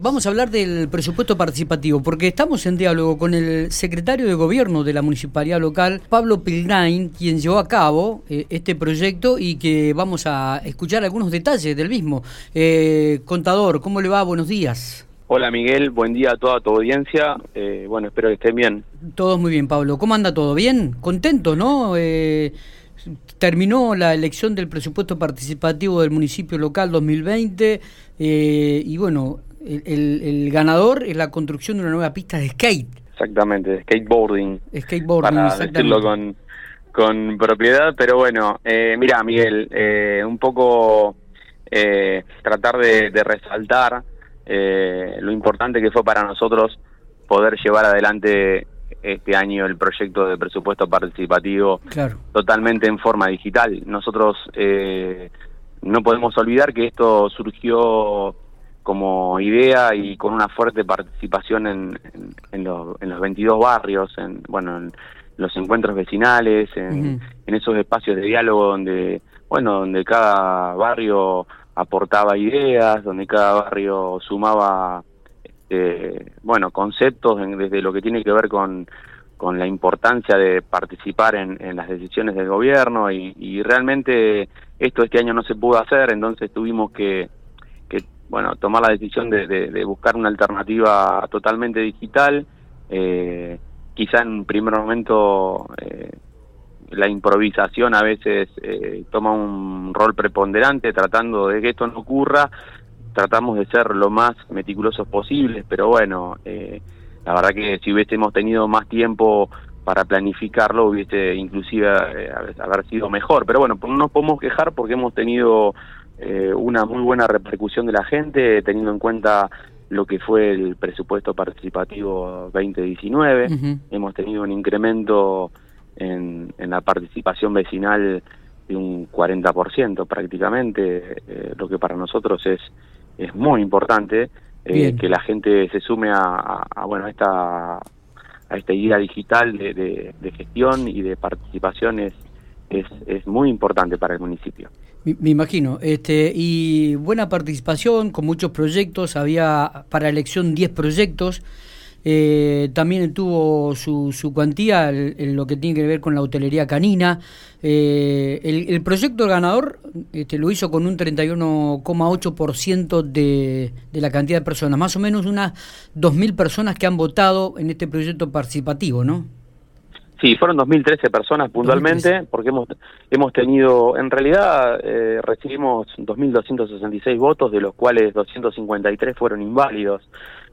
Vamos a hablar del presupuesto participativo, porque estamos en diálogo con el secretario de Gobierno de la Municipalidad Local, Pablo Pilgrain, quien llevó a cabo eh, este proyecto y que vamos a escuchar algunos detalles del mismo. Eh, contador, ¿cómo le va? Buenos días. Hola Miguel, buen día a toda tu audiencia. Eh, bueno, espero que estén bien. Todo muy bien, Pablo. ¿Cómo anda todo? ¿Bien? ¿Contento, no? terminó la elección del presupuesto participativo del municipio local 2020 y bueno, el, ganador es la construcción de una nueva pista de skate. Exactamente, skateboarding. Skateboarding, para decirlo con, con propiedad, pero bueno, eh, mira Miguel, eh, un poco eh, tratar de, resaltar eh, lo importante que fue para nosotros poder llevar adelante este año el proyecto de presupuesto participativo totalmente en forma digital. Nosotros no podemos olvidar que esto surgió como idea y con una fuerte participación en, en, los 22 barrios, en, bueno, en los encuentros vecinales, en, esos espacios de diálogo donde, bueno, donde cada barrio aportaba ideas, donde cada barrio sumaba, este, bueno, conceptos desde lo que tiene que ver con, con la importancia de participar en, las decisiones del gobierno y, y realmente esto este año no se pudo hacer, entonces tuvimos que bueno, tomar la decisión de, buscar una alternativa totalmente digital. Eh, quizá en un primer momento eh, la improvisación a veces eh, toma un rol preponderante tratando de que esto no ocurra. Tratamos de ser lo más meticulosos posibles, pero bueno, la verdad que si hubiésemos tenido más tiempo para planificarlo hubiese inclusive haber sido mejor. Pero bueno, no nos podemos quejar porque hemos tenido eh, una muy buena repercusión de la gente, teniendo en cuenta lo que fue el presupuesto participativo 2019. Hemos tenido un incremento en, la participación vecinal de un 40% prácticamente, eh, lo que para nosotros es, es muy importante, eh, que la gente se sume a, bueno, a esta, a esta idea digital de, de, gestión y de participación es, es muy importante para el municipio. Me, imagino. Este, y buena participación, con muchos proyectos. Había para elección 10 proyectos. Eh, también tuvo su, su cuantía en, lo que tiene que ver con la hotelería canina. Eh, el, proyecto ganador este, lo hizo con un 31,8% de, de la cantidad de personas, más o menos unas 2.000 personas que han votado en este proyecto participativo, ¿no? Sí, fueron 2.013 personas puntualmente, porque hemos, hemos tenido, en realidad eh, recibimos 2.266 votos, de los cuales 253 fueron inválidos,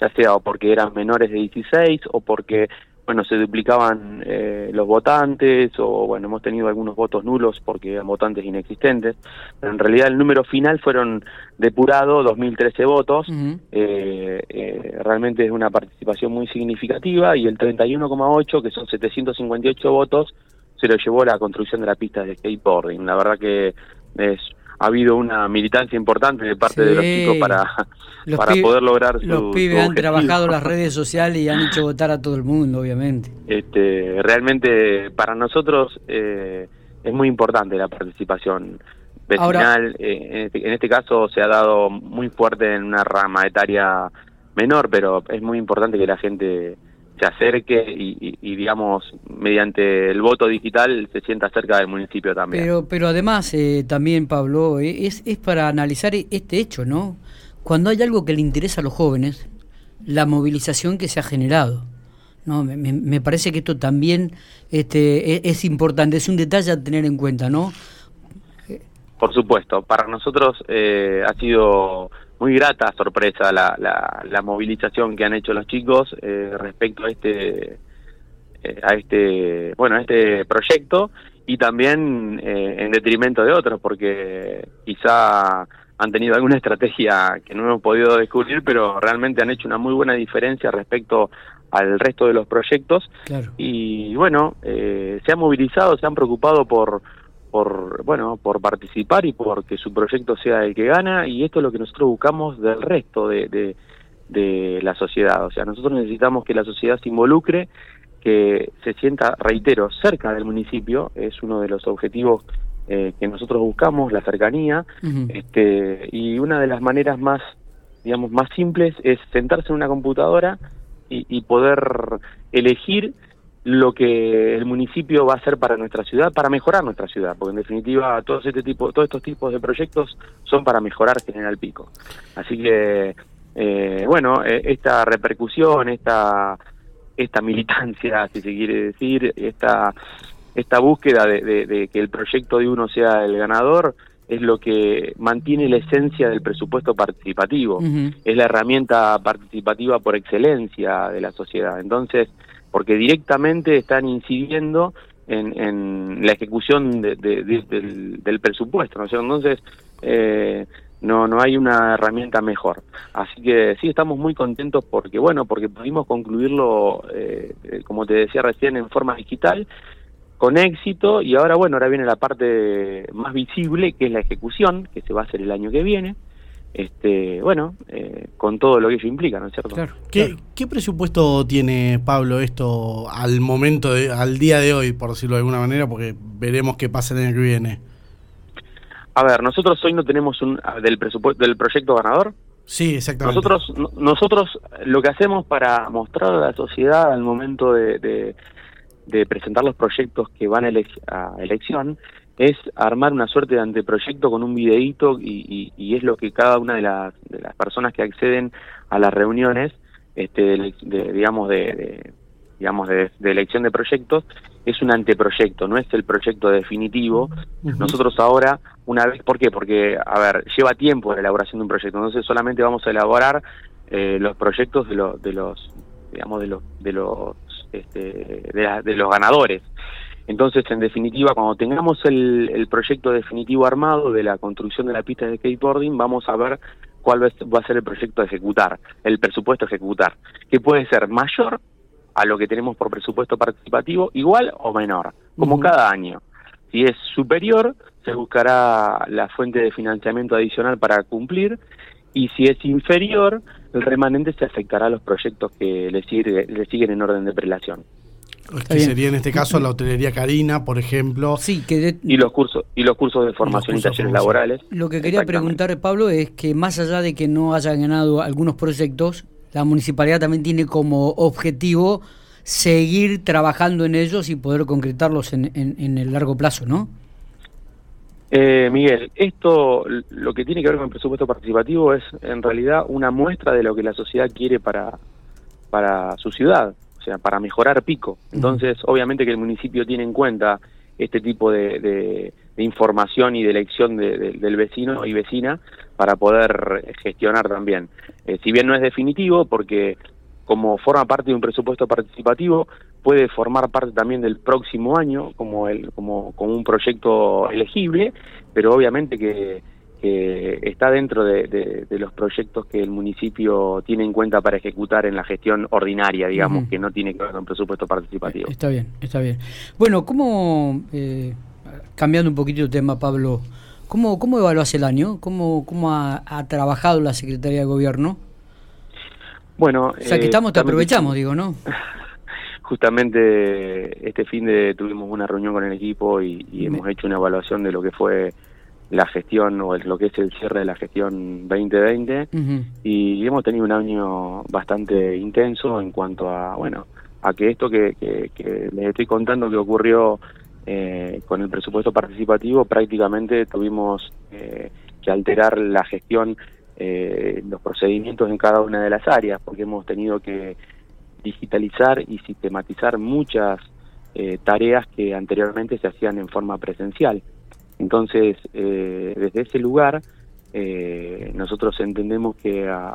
ya sea porque eran menores de 16 o porque bueno, se duplicaban eh, los votantes o, bueno, hemos tenido algunos votos nulos porque eran votantes inexistentes, pero en realidad el número final fueron depurados 2.013 votos, eh, eh, realmente es una participación muy significativa y el 31,8, que son 758 votos, se lo llevó la construcción de la pista de skateboarding. La verdad que es ha habido una militancia importante de parte de los chicos para, para poder lograr su Los pibes han trabajado en las redes sociales y han hecho votar a todo el mundo, obviamente. Este, realmente para nosotros eh, es muy importante la participación vecinal. Eh, este, en, este, caso se ha dado muy fuerte en una rama etaria menor, pero es muy importante que la gente se acerque y, digamos, mediante el voto digital se sienta cerca del municipio también. Pero, pero además, eh, también, Pablo, eh, es, es para analizar este hecho, ¿no? Cuando hay algo que le interesa a los jóvenes, la movilización que se ha generado. ¿no? Me, me parece que esto también este, e, es, importante, es un detalle a tener en cuenta, ¿no? Por supuesto, para nosotros eh, ha sido muy grata sorpresa la, la, movilización que han hecho los chicos eh, respecto a este eh, a este bueno a este proyecto y también eh, en detrimento de otros porque quizá han tenido alguna estrategia que no hemos podido descubrir pero realmente han hecho una muy buena diferencia respecto al resto de los proyectos. Y bueno se han movilizado se han preocupado por por bueno por participar y por que su proyecto sea el que gana y esto es lo que nosotros buscamos del resto de, de, la sociedad. O sea nosotros necesitamos que la sociedad se involucre que se sienta reitero cerca del municipio es uno de los objetivos eh, que nosotros buscamos la cercanía. Este y una de las maneras más digamos, más simples es sentarse en una computadora y, poder elegir lo que el municipio va a hacer para nuestra ciudad, para mejorar nuestra ciudad, porque en definitiva todos este tipo, todos estos tipos de proyectos son para mejorar General Pico. Así que eh, bueno, eh, esta repercusión, esta esta militancia, si se quiere decir, esta esta búsqueda de que el proyecto de uno sea el ganador, es lo que mantiene la esencia del presupuesto participativo, es la herramienta participativa por excelencia de la sociedad. Entonces, porque directamente están incidiendo en, la ejecución del, presupuesto, ¿no? Entonces, eh, no, no hay una herramienta mejor. Así que sí, estamos muy contentos porque, bueno, porque pudimos concluirlo, eh, como te decía recién, en forma digital con éxito y ahora bueno, ahora viene la parte más visible que es la ejecución, que se va a hacer el año que viene. Este, bueno, eh, con todo lo que ello implica, ¿no es cierto? ¿Qué, ¿Qué, presupuesto tiene Pablo esto al momento, de, al día de hoy, por decirlo de alguna manera, porque veremos qué pasa el año que viene? A ver, nosotros hoy no tenemos un del presupuesto del proyecto ganador. Sí, exactamente. Nosotros nosotros lo que hacemos para mostrar a la sociedad al momento de de presentar los proyectos que van a, elección es armar una suerte de anteproyecto con un videíto y, es lo que cada una de las, de las personas que acceden a las reuniones este, de, digamos de, digamos de, elección de proyectos es un anteproyecto no es el proyecto definitivo nosotros ahora una vez ¿por qué? porque a ver lleva tiempo la elaboración de un proyecto entonces solamente vamos a elaborar eh, los proyectos de, los de los digamos de los de los este, de, los ganadores. Entonces, en definitiva, cuando tengamos el, proyecto definitivo armado de la construcción de la pista de skateboarding, vamos a ver cuál va a ser el proyecto a ejecutar, el presupuesto a ejecutar, que puede ser mayor a lo que tenemos por presupuesto participativo, igual o menor, como cada año. Si es superior, se buscará la fuente de financiamiento adicional para cumplir y si es inferior, el remanente se afectará a los proyectos que le, le siguen en orden de prelación. Que sería en este caso la hotelería Karina, por ejemplo. Sí, que y los cursos y los cursos de formación y, talleres laborales. Lo que quería preguntar Pablo es que más allá de que no haya ganado algunos proyectos, la municipalidad también tiene como objetivo seguir trabajando en ellos y poder concretarlos en, en el largo plazo, ¿no? Eh, Miguel, esto lo que tiene que ver con el presupuesto participativo es en realidad una muestra de lo que la sociedad quiere para, para su ciudad, o sea, para mejorar Pico. Entonces, obviamente que el municipio tiene en cuenta este tipo de, información y de elección del vecino y vecina para poder gestionar también. Eh, si bien no es definitivo, porque como forma parte de un presupuesto participativo, puede formar parte también del próximo año como, el, como, como un proyecto elegible, pero obviamente que, está dentro de, los proyectos que el municipio tiene en cuenta para ejecutar en la gestión ordinaria, digamos, que no tiene que ver con presupuesto participativo. Está bien, está bien. Bueno, ¿cómo, eh, cambiando un poquito el tema, Pablo, ¿cómo, cómo evaluás el año? ¿Cómo, cómo ha, ha trabajado la Secretaría de Gobierno? Bueno, o sea que estamos, te aprovechamos, digo, ¿no? Justamente este fin de tuvimos una reunión con el equipo y, hemos hecho una evaluación de lo que fue la gestión o lo que es el cierre de la gestión 2020 y hemos tenido un año bastante intenso en cuanto a, bueno, a que esto que, que, les estoy contando que ocurrió eh, con el presupuesto participativo prácticamente tuvimos eh, que alterar la gestión eh, los procedimientos en cada una de las áreas, porque hemos tenido que digitalizar y sistematizar muchas eh, tareas que anteriormente se hacían en forma presencial. Entonces, eh, desde ese lugar, eh, nosotros entendemos que a,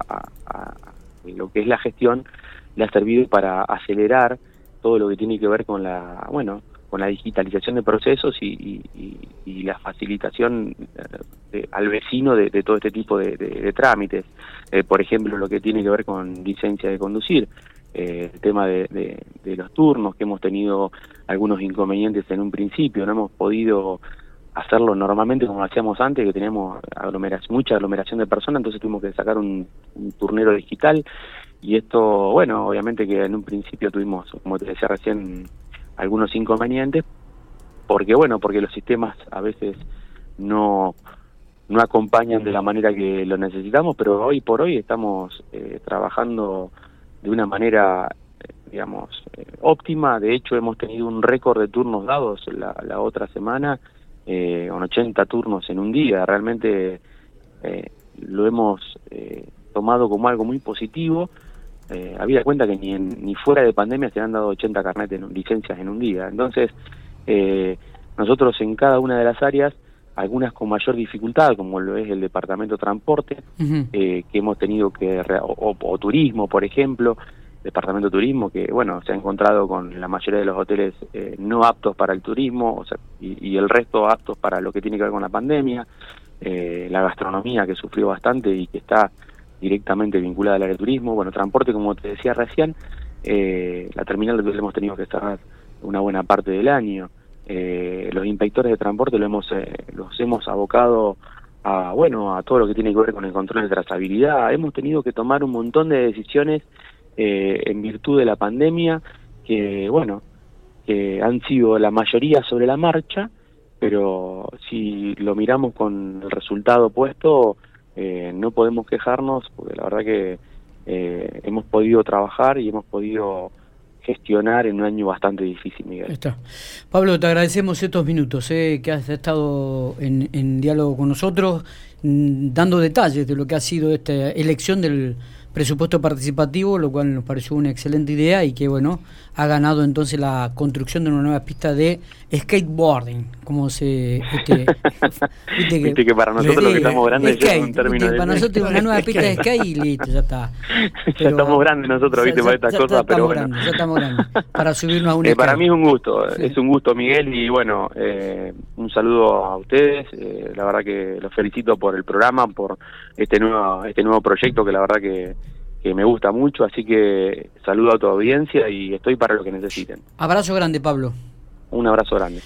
lo que es la gestión le ha servido para acelerar todo lo que tiene que ver con la, bueno, con la digitalización de procesos y, la facilitación eh, al vecino de, todo este tipo de, trámites. Eh, por ejemplo, lo que tiene que ver con licencia de conducir, eh, el tema de, los turnos, que hemos tenido algunos inconvenientes en un principio, no hemos podido hacerlo normalmente como lo hacíamos antes, que teníamos aglomeración, mucha aglomeración de personas, entonces tuvimos que sacar un, turnero digital y esto, bueno, obviamente que en un principio tuvimos, como te decía recién, algunos inconvenientes, porque bueno, porque los sistemas a veces no no acompañan de la manera que lo necesitamos, pero hoy por hoy estamos eh, trabajando de una manera, eh, digamos, eh, óptima. De hecho, hemos tenido un récord de turnos dados la, la otra semana, con 80 turnos en un día. Realmente lo hemos tomado como algo muy positivo. había cuenta que ni, ni fuera de pandemia se han dado 80 carnetes, licencias en un día. Entonces, nosotros en cada una de las áreas algunas con mayor dificultad, como lo es el Departamento de Transporte, eh, que hemos tenido que, o, turismo, por ejemplo, Departamento de Turismo, que bueno, se ha encontrado con la mayoría de los hoteles eh, no aptos para el turismo, o sea, y, el resto aptos para lo que tiene que ver con la pandemia, eh, la gastronomía que sufrió bastante y que está directamente vinculada al área de turismo, bueno, transporte, como te decía recién, la terminal que hemos tenido que estar una buena parte del año, eh, los inspectores de transporte lo hemos, eh, los hemos abocado a, bueno, a todo lo que tiene que ver con el control de trazabilidad. Hemos tenido que tomar un montón de decisiones eh, en virtud de la pandemia que, bueno, que han sido la mayoría sobre la marcha, pero si lo miramos con el resultado puesto, no podemos quejarnos porque la verdad que hemos podido trabajar y hemos podido gestionar en un año bastante difícil, Miguel. Está. Pablo, te agradecemos estos minutos eh, que has estado en, en diálogo con nosotros, mm, dando detalles de lo que ha sido esta elección del presupuesto participativo, lo cual nos pareció una excelente idea y que, bueno, ha ganado entonces la construcción de una nueva pista de skateboarding, como se... Este, viste, que, para nosotros lo que estamos grandes es un término de... Para nosotros una nueva pista de skate y listo, ya está. ya estamos grandes nosotros, viste, para estas cosas, pero bueno. ya estamos grandes, para subirnos a un eh, Para mí es un gusto, es un gusto, Miguel, y bueno, eh, un saludo a ustedes, eh, la verdad que los felicito por el programa, por este nuevo, este nuevo proyecto que la verdad que que me gusta mucho, así que saludo a tu audiencia y estoy para lo que necesiten. Abrazo grande, Pablo. Un abrazo grande.